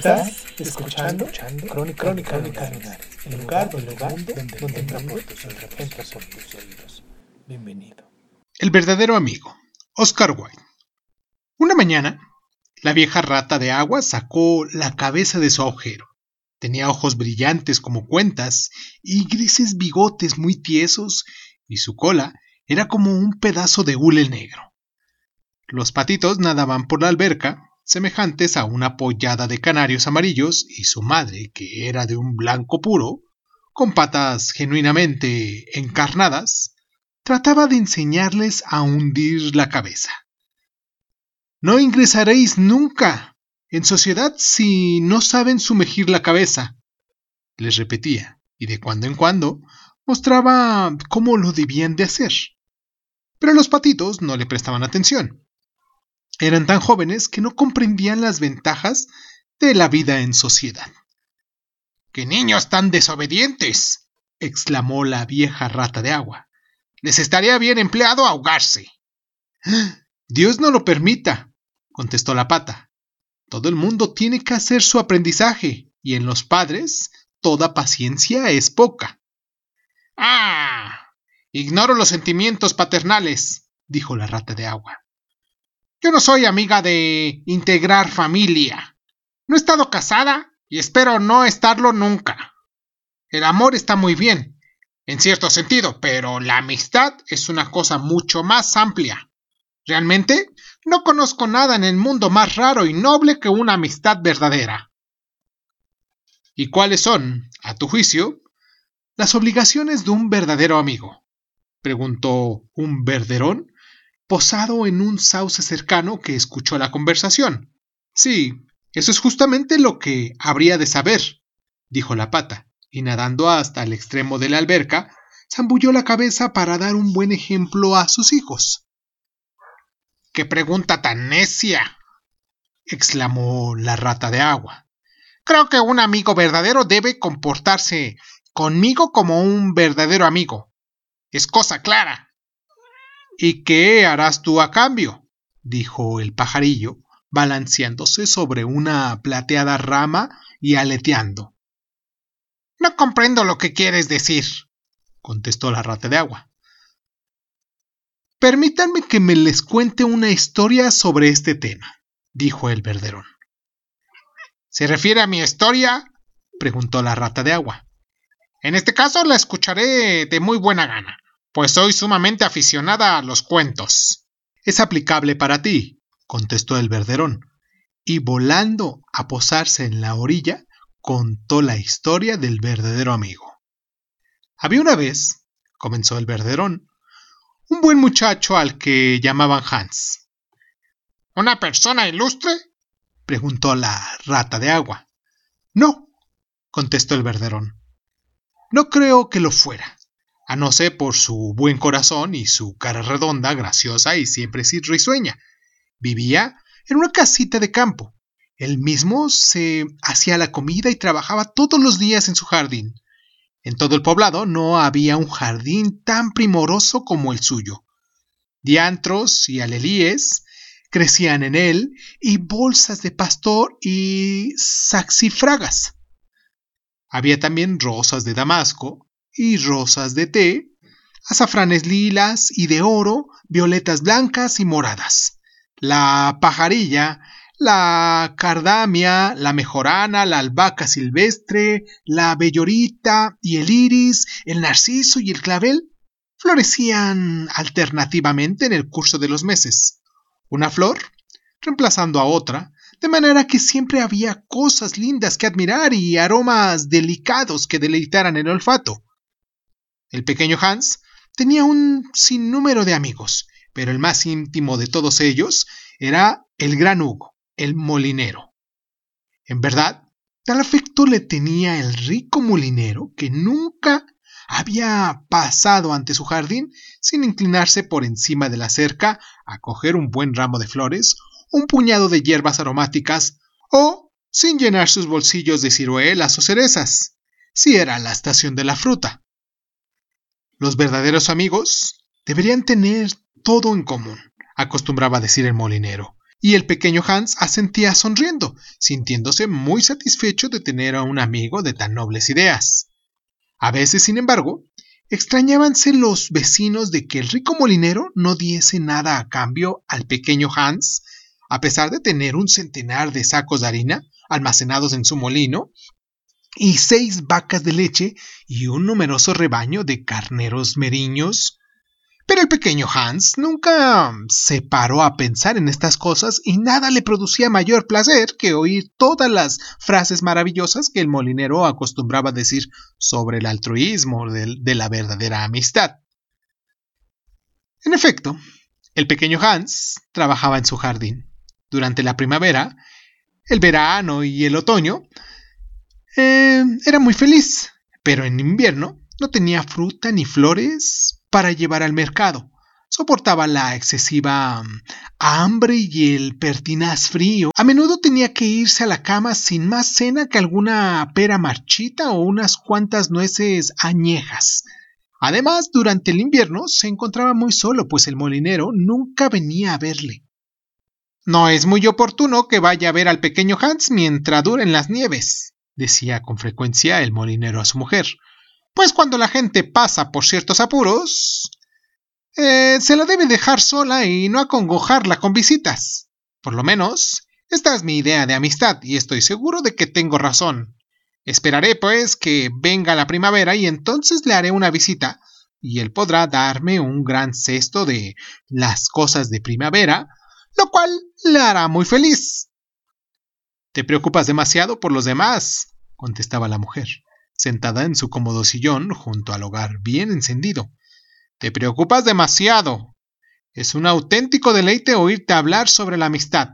Estás escuchando, Crónica, Crónica, Lunares, el lugar, el lugar donde, donde entra por tus oídos, entra por tus oídos. Bienvenido. El verdadero amigo, Oscar Wilde. Una mañana, la vieja rata de agua sacó la cabeza de su agujero. Tenía ojos brillantes como cuentas y grises bigotes muy tiesos, y su cola era como un pedazo de hule negro. Los patitos nadaban por la alberca, semejantes a una pollada de canarios amarillos, y su madre, que era de un blanco puro, con patas genuinamente encarnadas, trataba de enseñarles a hundir la cabeza. No ingresaréis nunca en sociedad si no saben sumergir la cabeza, les repetía, y de cuando en cuando mostraba cómo lo debían de hacer. Pero los patitos no le prestaban atención. Eran tan jóvenes que no comprendían las ventajas de la vida en sociedad. ¡Qué niños tan desobedientes! exclamó la vieja rata de agua. Les estaría bien empleado ahogarse. Dios no lo permita, contestó la pata. Todo el mundo tiene que hacer su aprendizaje, y en los padres toda paciencia es poca. Ah. Ignoro los sentimientos paternales, dijo la rata de agua. Yo no soy amiga de integrar familia. No he estado casada y espero no estarlo nunca. El amor está muy bien, en cierto sentido, pero la amistad es una cosa mucho más amplia. Realmente, no conozco nada en el mundo más raro y noble que una amistad verdadera. ¿Y cuáles son, a tu juicio, las obligaciones de un verdadero amigo? preguntó un verderón posado en un sauce cercano que escuchó la conversación. Sí, eso es justamente lo que habría de saber, dijo la pata, y nadando hasta el extremo de la alberca, zambulló la cabeza para dar un buen ejemplo a sus hijos. ¡Qué pregunta tan necia! exclamó la rata de agua. Creo que un amigo verdadero debe comportarse conmigo como un verdadero amigo. Es cosa clara. ¿Y qué harás tú a cambio? dijo el pajarillo, balanceándose sobre una plateada rama y aleteando. No comprendo lo que quieres decir, contestó la rata de agua. Permítanme que me les cuente una historia sobre este tema, dijo el verderón. ¿Se refiere a mi historia? preguntó la rata de agua. En este caso la escucharé de muy buena gana, pues soy sumamente aficionada a los cuentos. Es aplicable para ti, contestó el verderón, y volando a posarse en la orilla, contó la historia del verdadero amigo. Había una vez, comenzó el verderón, un buen muchacho al que llamaban Hans. ¿Una persona ilustre? preguntó la rata de agua. No, contestó el verderón. No creo que lo fuera, a no ser por su buen corazón y su cara redonda, graciosa y siempre risueña. Vivía en una casita de campo. Él mismo se hacía la comida y trabajaba todos los días en su jardín. En todo el poblado no había un jardín tan primoroso como el suyo. Diantros y alelíes crecían en él y bolsas de pastor y saxifragas. Había también rosas de damasco y rosas de té, azafranes lilas y de oro, violetas blancas y moradas. La pajarilla, la cardamia, la mejorana, la albahaca silvestre, la bellorita y el iris, el narciso y el clavel florecían alternativamente en el curso de los meses. Una flor reemplazando a otra, de manera que siempre había cosas lindas que admirar y aromas delicados que deleitaran el olfato. El pequeño Hans tenía un sinnúmero de amigos, pero el más íntimo de todos ellos era el gran Hugo, el molinero. En verdad, tal afecto le tenía el rico molinero que nunca había pasado ante su jardín sin inclinarse por encima de la cerca a coger un buen ramo de flores, un puñado de hierbas aromáticas o sin llenar sus bolsillos de ciruelas o cerezas, si era la estación de la fruta. Los verdaderos amigos deberían tener todo en común, acostumbraba decir el molinero, y el pequeño Hans asentía sonriendo, sintiéndose muy satisfecho de tener a un amigo de tan nobles ideas. A veces, sin embargo, extrañábanse los vecinos de que el rico molinero no diese nada a cambio al pequeño Hans, a pesar de tener un centenar de sacos de harina almacenados en su molino, y seis vacas de leche y un numeroso rebaño de carneros meriños, pero el pequeño Hans nunca se paró a pensar en estas cosas y nada le producía mayor placer que oír todas las frases maravillosas que el molinero acostumbraba decir sobre el altruismo de, de la verdadera amistad. En efecto, el pequeño Hans trabajaba en su jardín. Durante la primavera, el verano y el otoño, eh, era muy feliz, pero en invierno no tenía fruta ni flores para llevar al mercado. Soportaba la excesiva mm, hambre y el pertinaz frío. A menudo tenía que irse a la cama sin más cena que alguna pera marchita o unas cuantas nueces añejas. Además, durante el invierno se encontraba muy solo, pues el molinero nunca venía a verle. No es muy oportuno que vaya a ver al pequeño Hans mientras duren las nieves, decía con frecuencia el molinero a su mujer pues cuando la gente pasa por ciertos apuros, eh, se la debe dejar sola y no acongojarla con visitas. Por lo menos, esta es mi idea de amistad y estoy seguro de que tengo razón. Esperaré, pues, que venga la primavera y entonces le haré una visita y él podrá darme un gran cesto de las cosas de primavera, lo cual le hará muy feliz. Te preocupas demasiado por los demás, contestaba la mujer sentada en su cómodo sillón junto al hogar bien encendido. Te preocupas demasiado. Es un auténtico deleite oírte hablar sobre la amistad.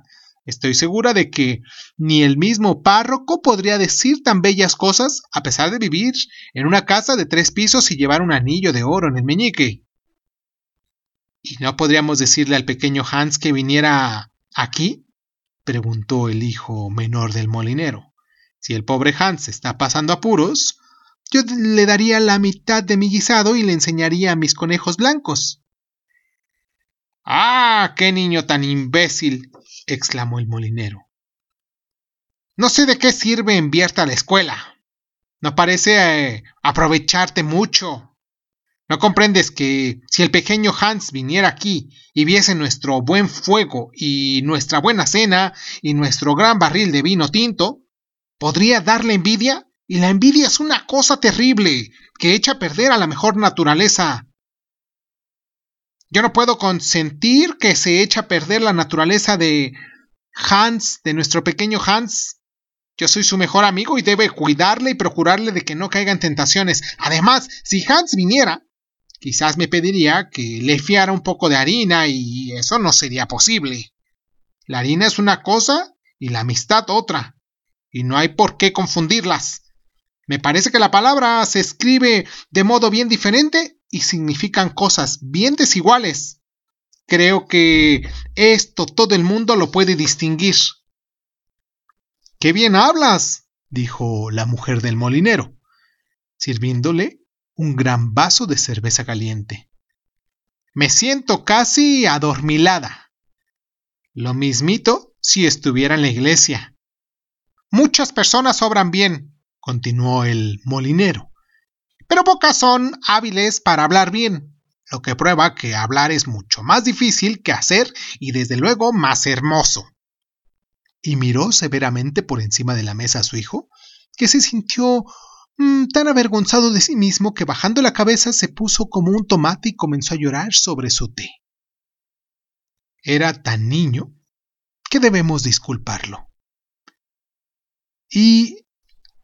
Estoy segura de que ni el mismo párroco podría decir tan bellas cosas a pesar de vivir en una casa de tres pisos y llevar un anillo de oro en el meñique. ¿Y no podríamos decirle al pequeño Hans que viniera aquí? preguntó el hijo menor del molinero. Si el pobre Hans está pasando apuros, yo le daría la mitad de mi guisado y le enseñaría a mis conejos blancos. ¡Ah! ¡Qué niño tan imbécil! exclamó el molinero. No sé de qué sirve enviarte a la escuela. No parece eh, aprovecharte mucho. ¿No comprendes que si el pequeño Hans viniera aquí y viese nuestro buen fuego y nuestra buena cena y nuestro gran barril de vino tinto, podría darle envidia, y la envidia es una cosa terrible que echa a perder a la mejor naturaleza. Yo no puedo consentir que se eche a perder la naturaleza de Hans, de nuestro pequeño Hans. Yo soy su mejor amigo y debe cuidarle y procurarle de que no caiga en tentaciones. Además, si Hans viniera, quizás me pediría que le fiara un poco de harina y eso no sería posible. La harina es una cosa y la amistad otra y no hay por qué confundirlas. Me parece que la palabra se escribe de modo bien diferente y significan cosas bien desiguales. Creo que esto todo el mundo lo puede distinguir. ¡Qué bien hablas! dijo la mujer del molinero, sirviéndole un gran vaso de cerveza caliente. Me siento casi adormilada. Lo mismito si estuviera en la iglesia. Muchas personas obran bien, continuó el molinero, pero pocas son hábiles para hablar bien, lo que prueba que hablar es mucho más difícil que hacer y desde luego más hermoso. Y miró severamente por encima de la mesa a su hijo, que se sintió mm, tan avergonzado de sí mismo que bajando la cabeza se puso como un tomate y comenzó a llorar sobre su té. Era tan niño que debemos disculparlo. ¿Y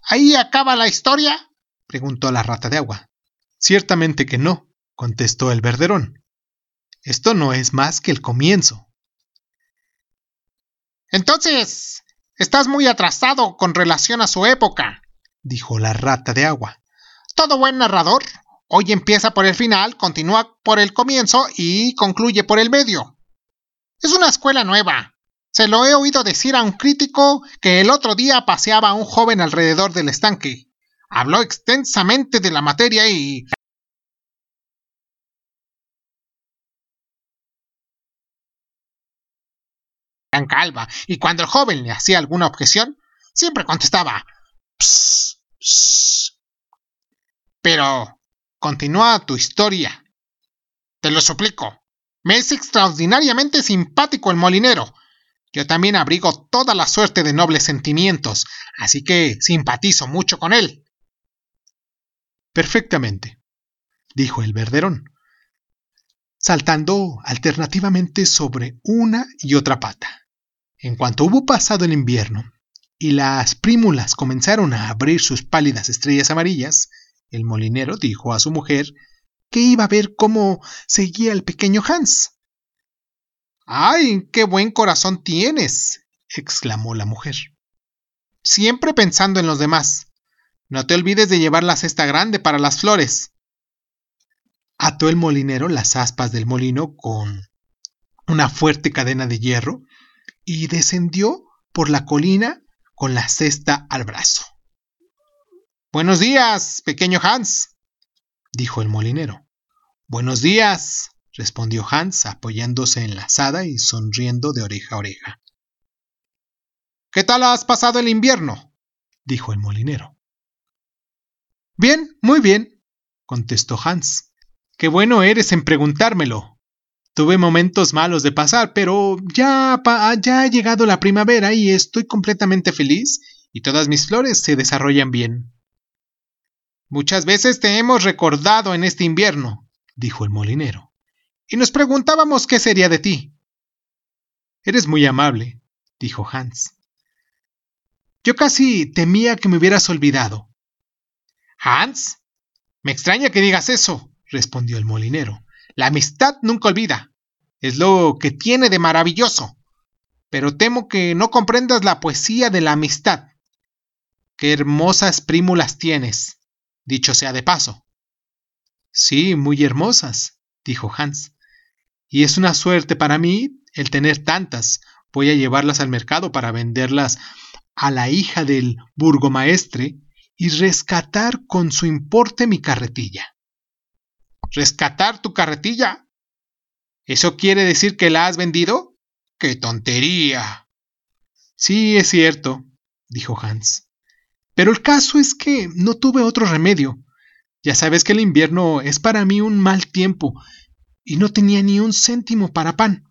ahí acaba la historia? preguntó la rata de agua. Ciertamente que no, contestó el verderón. Esto no es más que el comienzo. Entonces, estás muy atrasado con relación a su época, dijo la rata de agua. Todo buen narrador hoy empieza por el final, continúa por el comienzo y concluye por el medio. Es una escuela nueva. Se lo he oído decir a un crítico que el otro día paseaba a un joven alrededor del estanque. Habló extensamente de la materia y gran calva, y cuando el joven le hacía alguna objeción, siempre contestaba "Psst, psst". Pero continúa tu historia. Te lo suplico. Me es extraordinariamente simpático el molinero. Yo también abrigo toda la suerte de nobles sentimientos, así que simpatizo mucho con él. Perfectamente, dijo el verderón, saltando alternativamente sobre una y otra pata. En cuanto hubo pasado el invierno y las prímulas comenzaron a abrir sus pálidas estrellas amarillas, el molinero dijo a su mujer que iba a ver cómo seguía el pequeño Hans. ¡Ay, qué buen corazón tienes! exclamó la mujer. Siempre pensando en los demás. No te olvides de llevar la cesta grande para las flores. Ató el molinero las aspas del molino con una fuerte cadena de hierro y descendió por la colina con la cesta al brazo. Buenos días, pequeño Hans, dijo el molinero. Buenos días, respondió Hans apoyándose en la azada y sonriendo de oreja a oreja. ¿Qué tal has pasado el invierno? dijo el molinero. Bien, muy bien, contestó Hans. Qué bueno eres en preguntármelo. Tuve momentos malos de pasar, pero ya, ya ha llegado la primavera y estoy completamente feliz y todas mis flores se desarrollan bien. Muchas veces te hemos recordado en este invierno, dijo el molinero, y nos preguntábamos qué sería de ti. Eres muy amable, dijo Hans. Yo casi temía que me hubieras olvidado. Hans, me extraña que digas eso, respondió el molinero. La amistad nunca olvida. Es lo que tiene de maravilloso. Pero temo que no comprendas la poesía de la amistad. Qué hermosas prímulas tienes, dicho sea de paso. Sí, muy hermosas, dijo Hans. Y es una suerte para mí el tener tantas. Voy a llevarlas al mercado para venderlas a la hija del burgomaestre y rescatar con su importe mi carretilla. ¿Rescatar tu carretilla? ¿Eso quiere decir que la has vendido? ¡Qué tontería! Sí, es cierto, dijo Hans. Pero el caso es que no tuve otro remedio. Ya sabes que el invierno es para mí un mal tiempo, y no tenía ni un céntimo para pan.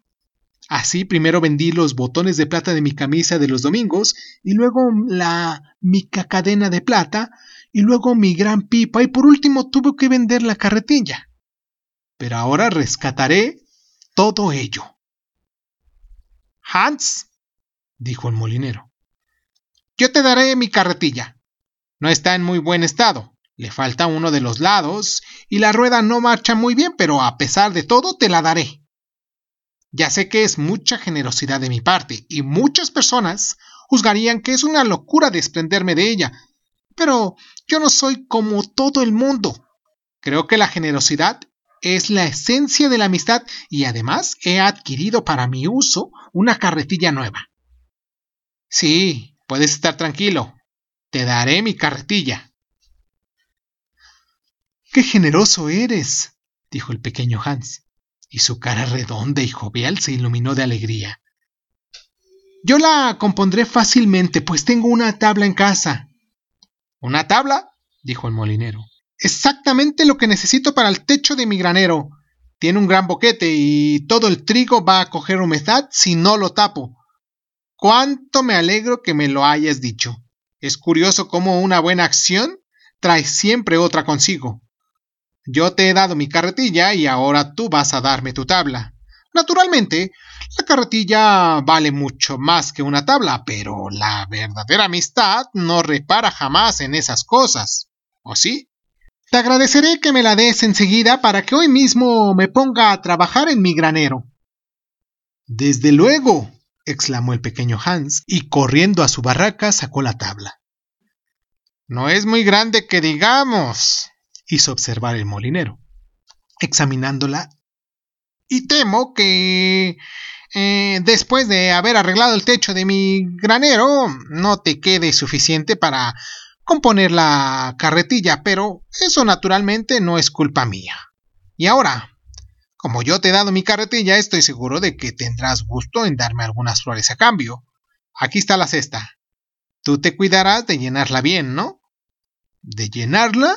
Así primero vendí los botones de plata de mi camisa de los domingos, y luego la mica cadena de plata, y luego mi gran pipa, y por último tuve que vender la carretilla pero ahora rescataré todo ello. Hans, dijo el molinero, yo te daré mi carretilla. No está en muy buen estado, le falta uno de los lados y la rueda no marcha muy bien, pero a pesar de todo te la daré. Ya sé que es mucha generosidad de mi parte y muchas personas juzgarían que es una locura desprenderme de ella, pero yo no soy como todo el mundo. Creo que la generosidad es la esencia de la amistad y además he adquirido para mi uso una carretilla nueva. Sí, puedes estar tranquilo. Te daré mi carretilla. Qué generoso eres, dijo el pequeño Hans, y su cara redonda y jovial se iluminó de alegría. Yo la compondré fácilmente, pues tengo una tabla en casa. ¿Una tabla? dijo el molinero exactamente lo que necesito para el techo de mi granero. Tiene un gran boquete y todo el trigo va a coger humedad si no lo tapo. Cuánto me alegro que me lo hayas dicho. Es curioso cómo una buena acción trae siempre otra consigo. Yo te he dado mi carretilla y ahora tú vas a darme tu tabla. Naturalmente, la carretilla vale mucho más que una tabla, pero la verdadera amistad no repara jamás en esas cosas. ¿O sí? Te agradeceré que me la des enseguida para que hoy mismo me ponga a trabajar en mi granero. Desde luego, exclamó el pequeño Hans, y corriendo a su barraca sacó la tabla. No es muy grande que digamos, hizo observar el molinero, examinándola, y temo que eh, después de haber arreglado el techo de mi granero no te quede suficiente para componer la carretilla, pero eso naturalmente no es culpa mía. Y ahora, como yo te he dado mi carretilla, estoy seguro de que tendrás gusto en darme algunas flores a cambio. Aquí está la cesta. Tú te cuidarás de llenarla bien, ¿no? ¿De llenarla?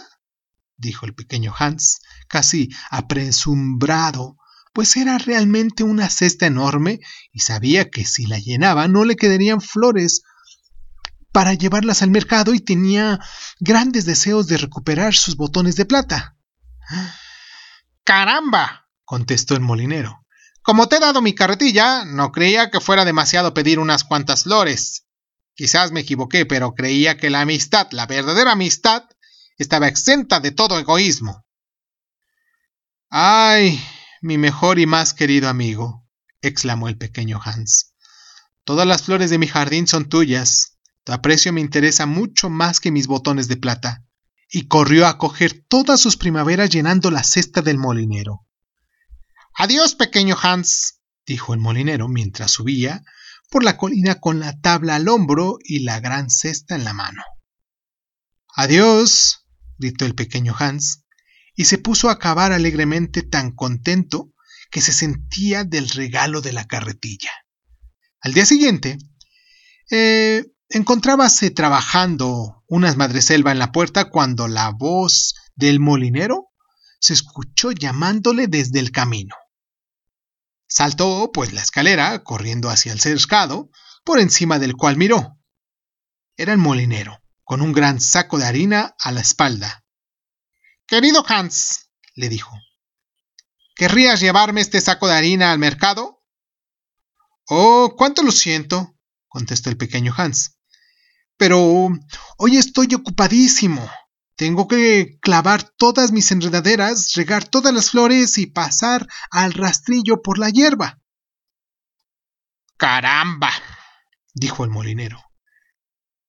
Dijo el pequeño Hans, casi apresumbrado, pues era realmente una cesta enorme y sabía que si la llenaba no le quedarían flores para llevarlas al mercado y tenía grandes deseos de recuperar sus botones de plata. ¡Caramba! contestó el molinero. Como te he dado mi carretilla, no creía que fuera demasiado pedir unas cuantas flores. Quizás me equivoqué, pero creía que la amistad, la verdadera amistad, estaba exenta de todo egoísmo. ¡Ay! mi mejor y más querido amigo, exclamó el pequeño Hans. Todas las flores de mi jardín son tuyas, tu aprecio me interesa mucho más que mis botones de plata. Y corrió a coger todas sus primaveras llenando la cesta del molinero. Adiós, pequeño Hans, dijo el molinero mientras subía por la colina con la tabla al hombro y la gran cesta en la mano. Adiós, gritó el pequeño Hans, y se puso a cavar alegremente tan contento que se sentía del regalo de la carretilla. Al día siguiente, eh, Encontrábase trabajando unas madreselva en la puerta cuando la voz del molinero se escuchó llamándole desde el camino. Saltó, pues, la escalera, corriendo hacia el cercado, por encima del cual miró. Era el molinero, con un gran saco de harina a la espalda. Querido Hans, le dijo, ¿querrías llevarme este saco de harina al mercado? Oh, cuánto lo siento, contestó el pequeño Hans. Pero hoy estoy ocupadísimo. Tengo que clavar todas mis enredaderas, regar todas las flores y pasar al rastrillo por la hierba. Caramba, dijo el molinero.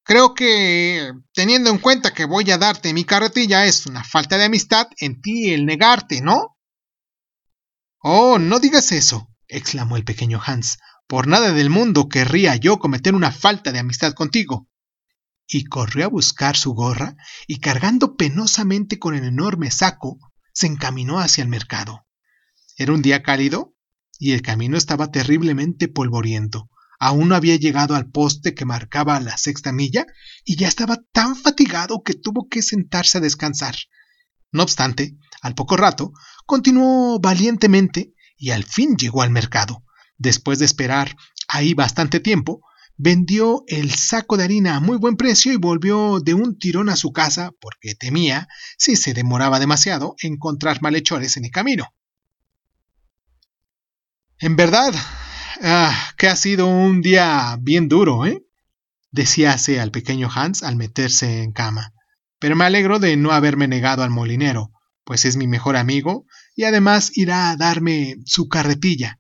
Creo que, teniendo en cuenta que voy a darte mi carretilla, es una falta de amistad en ti el negarte, ¿no? Oh, no digas eso, exclamó el pequeño Hans. Por nada del mundo querría yo cometer una falta de amistad contigo y corrió a buscar su gorra y cargando penosamente con el enorme saco, se encaminó hacia el mercado. Era un día cálido y el camino estaba terriblemente polvoriento. Aún no había llegado al poste que marcaba la sexta milla y ya estaba tan fatigado que tuvo que sentarse a descansar. No obstante, al poco rato, continuó valientemente y al fin llegó al mercado. Después de esperar ahí bastante tiempo, vendió el saco de harina a muy buen precio y volvió de un tirón a su casa porque temía, si se demoraba demasiado, encontrar malhechores en el camino. En verdad, ah, que ha sido un día bien duro, ¿eh? decíase al pequeño Hans al meterse en cama. Pero me alegro de no haberme negado al molinero, pues es mi mejor amigo y además irá a darme su carretilla.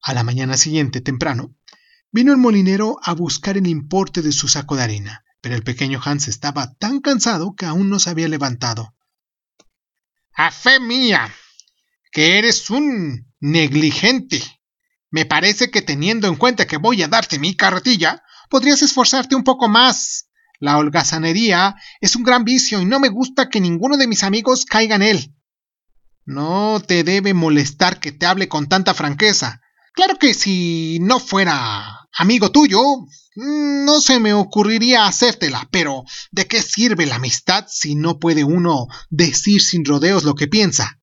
A la mañana siguiente, temprano, Vino el molinero a buscar el importe de su saco de harina, pero el pequeño Hans estaba tan cansado que aún no se había levantado. ¡A fe mía! que eres un negligente. Me parece que teniendo en cuenta que voy a darte mi carretilla, podrías esforzarte un poco más. La holgazanería es un gran vicio y no me gusta que ninguno de mis amigos caiga en él. No te debe molestar que te hable con tanta franqueza. Claro que si no fuera amigo tuyo, mm, no se me ocurriría hacértela, pero ¿de qué sirve la amistad si no puede uno decir sin rodeos lo que piensa?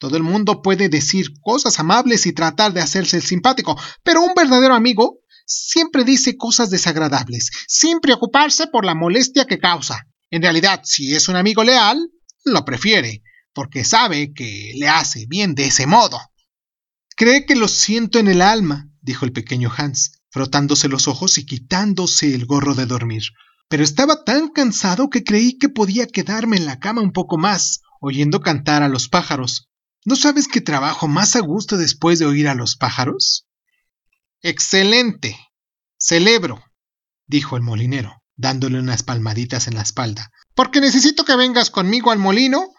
Todo el mundo puede decir cosas amables y tratar de hacerse el simpático, pero un verdadero amigo siempre dice cosas desagradables, sin preocuparse por la molestia que causa. En realidad, si es un amigo leal, lo prefiere, porque sabe que le hace bien de ese modo. Cree que lo siento en el alma, dijo el pequeño Hans, frotándose los ojos y quitándose el gorro de dormir. pero estaba tan cansado que creí que podía quedarme en la cama un poco más, oyendo cantar a los pájaros. ¿No sabes qué trabajo más a gusto después de oír a los pájaros? Excelente. Celebro, dijo el molinero, dándole unas palmaditas en la espalda, porque necesito que vengas conmigo al molino,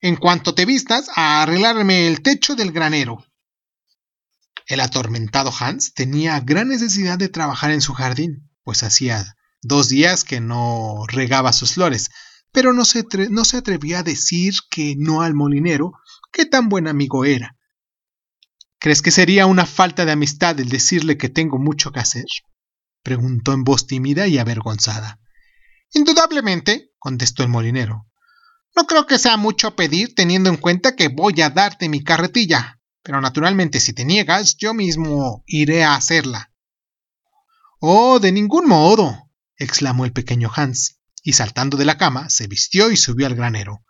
en cuanto te vistas, a arreglarme el techo del granero. El atormentado Hans tenía gran necesidad de trabajar en su jardín, pues hacía dos días que no regaba sus flores, pero no se, no se atrevió a decir que no al molinero, que tan buen amigo era. ¿Crees que sería una falta de amistad el decirle que tengo mucho que hacer? preguntó en voz tímida y avergonzada. Indudablemente, contestó el molinero. No creo que sea mucho pedir teniendo en cuenta que voy a darte mi carretilla, pero naturalmente si te niegas, yo mismo iré a hacerla. Oh, de ningún modo, exclamó el pequeño Hans, y saltando de la cama, se vistió y subió al granero.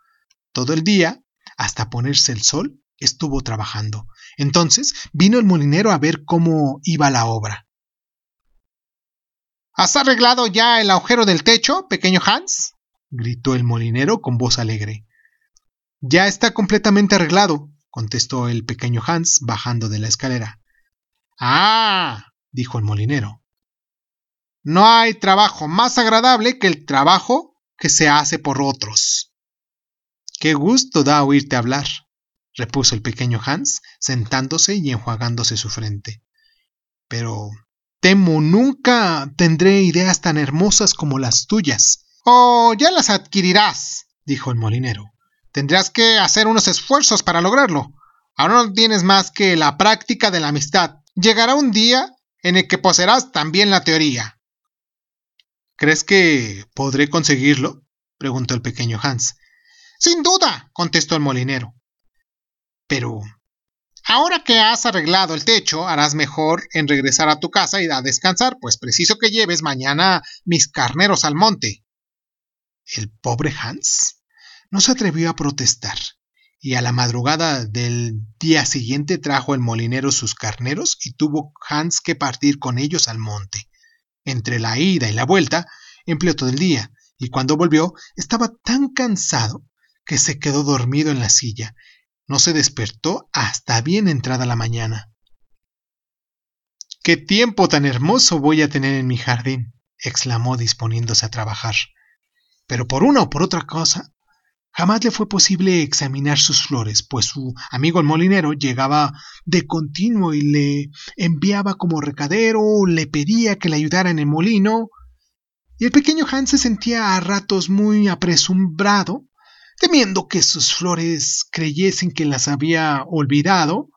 Todo el día, hasta ponerse el sol, estuvo trabajando. Entonces vino el molinero a ver cómo iba la obra. ¿Has arreglado ya el agujero del techo, pequeño Hans? gritó el molinero con voz alegre. Ya está completamente arreglado, contestó el pequeño Hans bajando de la escalera. Ah, dijo el molinero. No hay trabajo más agradable que el trabajo que se hace por otros. Qué gusto da oírte hablar, repuso el pequeño Hans, sentándose y enjuagándose su frente. Pero temo nunca tendré ideas tan hermosas como las tuyas. Oh, ya las adquirirás, dijo el molinero. Tendrás que hacer unos esfuerzos para lograrlo. Ahora no tienes más que la práctica de la amistad. Llegará un día en el que poseerás también la teoría. ¿Crees que podré conseguirlo? preguntó el pequeño Hans. Sin duda, contestó el molinero. Pero ahora que has arreglado el techo, harás mejor en regresar a tu casa y a descansar, pues preciso que lleves mañana mis carneros al monte. El pobre Hans no se atrevió a protestar, y a la madrugada del día siguiente trajo el molinero sus carneros y tuvo Hans que partir con ellos al monte. Entre la ida y la vuelta, empleó todo el día, y cuando volvió estaba tan cansado que se quedó dormido en la silla. No se despertó hasta bien entrada la mañana. ¡Qué tiempo tan hermoso voy a tener en mi jardín! exclamó disponiéndose a trabajar. Pero por una o por otra cosa, Jamás le fue posible examinar sus flores, pues su amigo el molinero llegaba de continuo y le enviaba como recadero, le pedía que le ayudara en el molino, y el pequeño Hans se sentía a ratos muy apresumbrado, temiendo que sus flores creyesen que las había olvidado,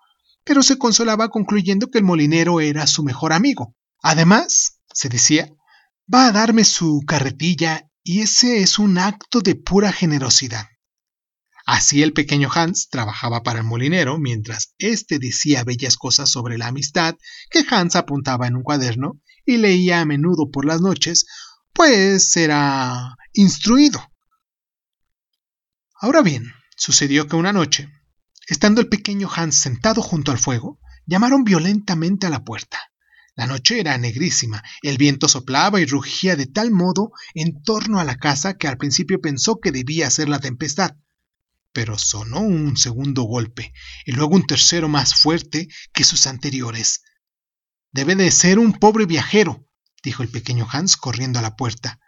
pero se consolaba concluyendo que el molinero era su mejor amigo. Además, se decía, va a darme su carretilla y ese es un acto de pura generosidad. Así el pequeño Hans trabajaba para el molinero mientras éste decía bellas cosas sobre la amistad que Hans apuntaba en un cuaderno y leía a menudo por las noches, pues era instruido. Ahora bien, sucedió que una noche, estando el pequeño Hans sentado junto al fuego, llamaron violentamente a la puerta. La noche era negrísima, el viento soplaba y rugía de tal modo en torno a la casa que al principio pensó que debía ser la tempestad. Pero sonó un segundo golpe, y luego un tercero más fuerte que sus anteriores. Debe de ser un pobre viajero, dijo el pequeño Hans corriendo a la puerta.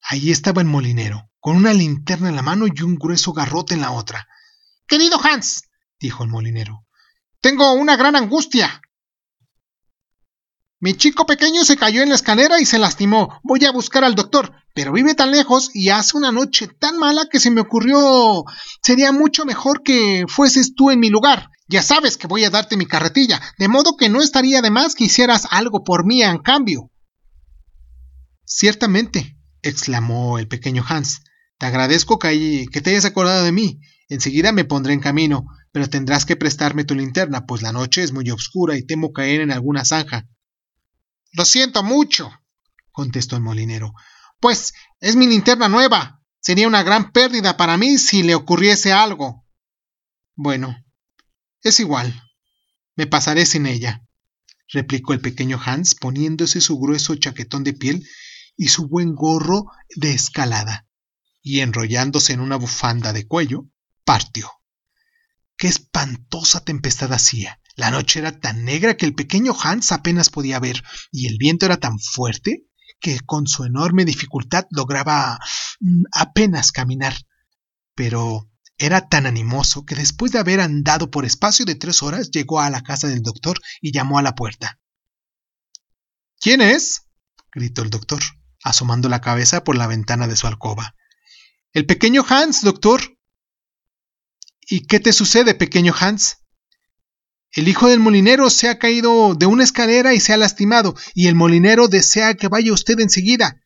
Allí estaba el molinero, con una linterna en la mano y un grueso garrote en la otra. Querido Hans, dijo el molinero, tengo una gran angustia. Mi chico pequeño se cayó en la escalera y se lastimó. Voy a buscar al doctor, pero vive tan lejos y hace una noche tan mala que se me ocurrió sería mucho mejor que fueses tú en mi lugar. Ya sabes que voy a darte mi carretilla, de modo que no estaría de más que hicieras algo por mí en cambio. Ciertamente, exclamó el pequeño Hans. Te agradezco que, que te hayas acordado de mí. Enseguida me pondré en camino, pero tendrás que prestarme tu linterna, pues la noche es muy oscura y temo caer en alguna zanja. Lo siento mucho, contestó el molinero, pues es mi linterna nueva. Sería una gran pérdida para mí si le ocurriese algo. Bueno, es igual. Me pasaré sin ella, replicó el pequeño Hans, poniéndose su grueso chaquetón de piel y su buen gorro de escalada, y enrollándose en una bufanda de cuello, partió. Qué espantosa tempestad hacía. La noche era tan negra que el pequeño Hans apenas podía ver, y el viento era tan fuerte que con su enorme dificultad lograba mm, apenas caminar. Pero era tan animoso que después de haber andado por espacio de tres horas llegó a la casa del doctor y llamó a la puerta. ¿Quién es? gritó el doctor, asomando la cabeza por la ventana de su alcoba. El pequeño Hans, doctor. ¿Y qué te sucede, pequeño Hans? El hijo del molinero se ha caído de una escalera y se ha lastimado, y el molinero desea que vaya usted enseguida.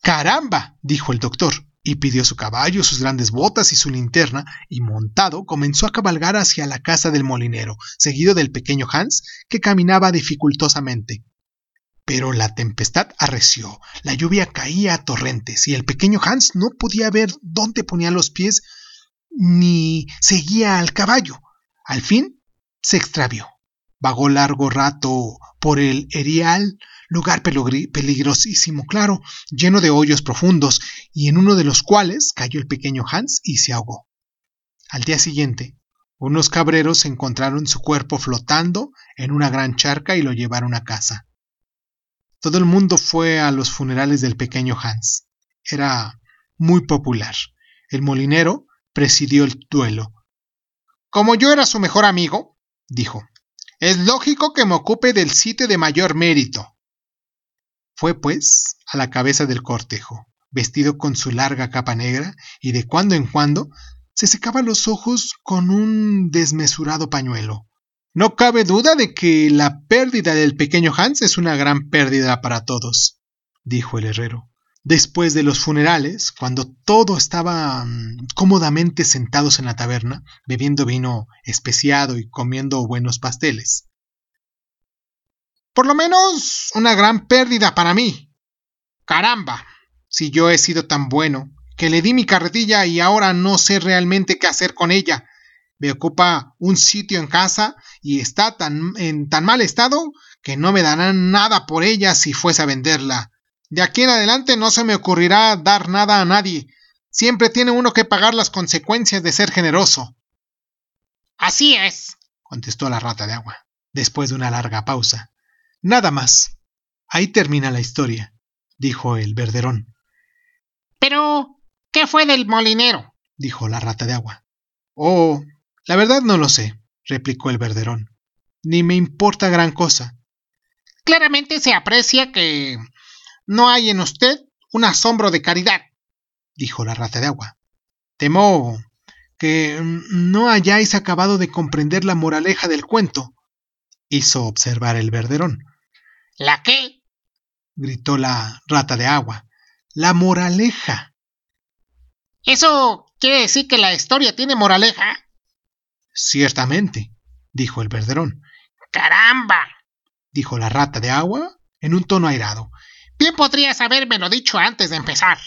¡Caramba! dijo el doctor, y pidió su caballo, sus grandes botas y su linterna, y montado comenzó a cabalgar hacia la casa del molinero, seguido del pequeño Hans, que caminaba dificultosamente. Pero la tempestad arreció, la lluvia caía a torrentes, y el pequeño Hans no podía ver dónde ponía los pies ni seguía al caballo. Al fin se extravió. Vagó largo rato por el erial, lugar peligrosísimo, claro, lleno de hoyos profundos, y en uno de los cuales cayó el pequeño Hans y se ahogó. Al día siguiente, unos cabreros encontraron su cuerpo flotando en una gran charca y lo llevaron a casa. Todo el mundo fue a los funerales del pequeño Hans. Era muy popular. El molinero presidió el duelo. Como yo era su mejor amigo, dijo, es lógico que me ocupe del sitio de mayor mérito. Fue, pues, a la cabeza del cortejo, vestido con su larga capa negra, y de cuando en cuando se secaba los ojos con un desmesurado pañuelo. No cabe duda de que la pérdida del pequeño Hans es una gran pérdida para todos, dijo el herrero. Después de los funerales, cuando todo estaba mm, cómodamente sentados en la taberna, bebiendo vino especiado y comiendo buenos pasteles. Por lo menos una gran pérdida para mí. Caramba, si yo he sido tan bueno, que le di mi carretilla y ahora no sé realmente qué hacer con ella me ocupa un sitio en casa y está tan, en tan mal estado que no me darán nada por ella si fuese a venderla. De aquí en adelante no se me ocurrirá dar nada a nadie. Siempre tiene uno que pagar las consecuencias de ser generoso. Así es, contestó la rata de agua, después de una larga pausa. Nada más. Ahí termina la historia, dijo el verderón. Pero, ¿qué fue del molinero? dijo la rata de agua. Oh, la verdad no lo sé, replicó el verderón. Ni me importa gran cosa. Claramente se aprecia que no hay en usted un asombro de caridad, dijo la rata de agua. Temo que no hayáis acabado de comprender la moraleja del cuento, hizo observar el verderón. ¿La qué? gritó la rata de agua. La moraleja. ¿Eso quiere decir que la historia tiene moraleja? Ciertamente, dijo el verderón. ¡Caramba! dijo la rata de agua en un tono airado. Bien podrías habérmelo dicho antes de empezar.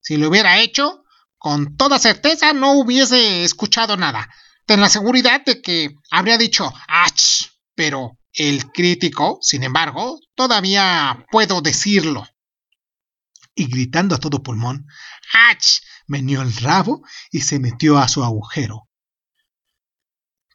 Si lo hubiera hecho, con toda certeza no hubiese escuchado nada. Ten la seguridad de que habría dicho ¡Ach! Pero el crítico, sin embargo, todavía puedo decirlo. Y gritando a todo pulmón, ¡Ach! meneó el rabo y se metió a su agujero.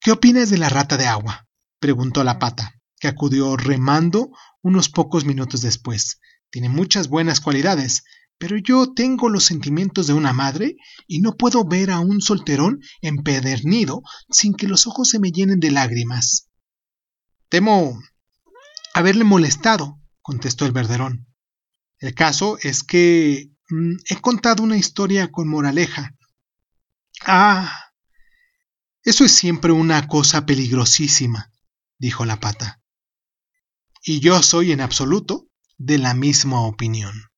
¿Qué opinas de la rata de agua? preguntó la pata, que acudió remando unos pocos minutos después. Tiene muchas buenas cualidades, pero yo tengo los sentimientos de una madre y no puedo ver a un solterón empedernido sin que los ojos se me llenen de lágrimas. Temo haberle molestado, contestó el verderón. El caso es que mm, he contado una historia con moraleja. Ah, eso es siempre una cosa peligrosísima, dijo la pata. Y yo soy en absoluto de la misma opinión.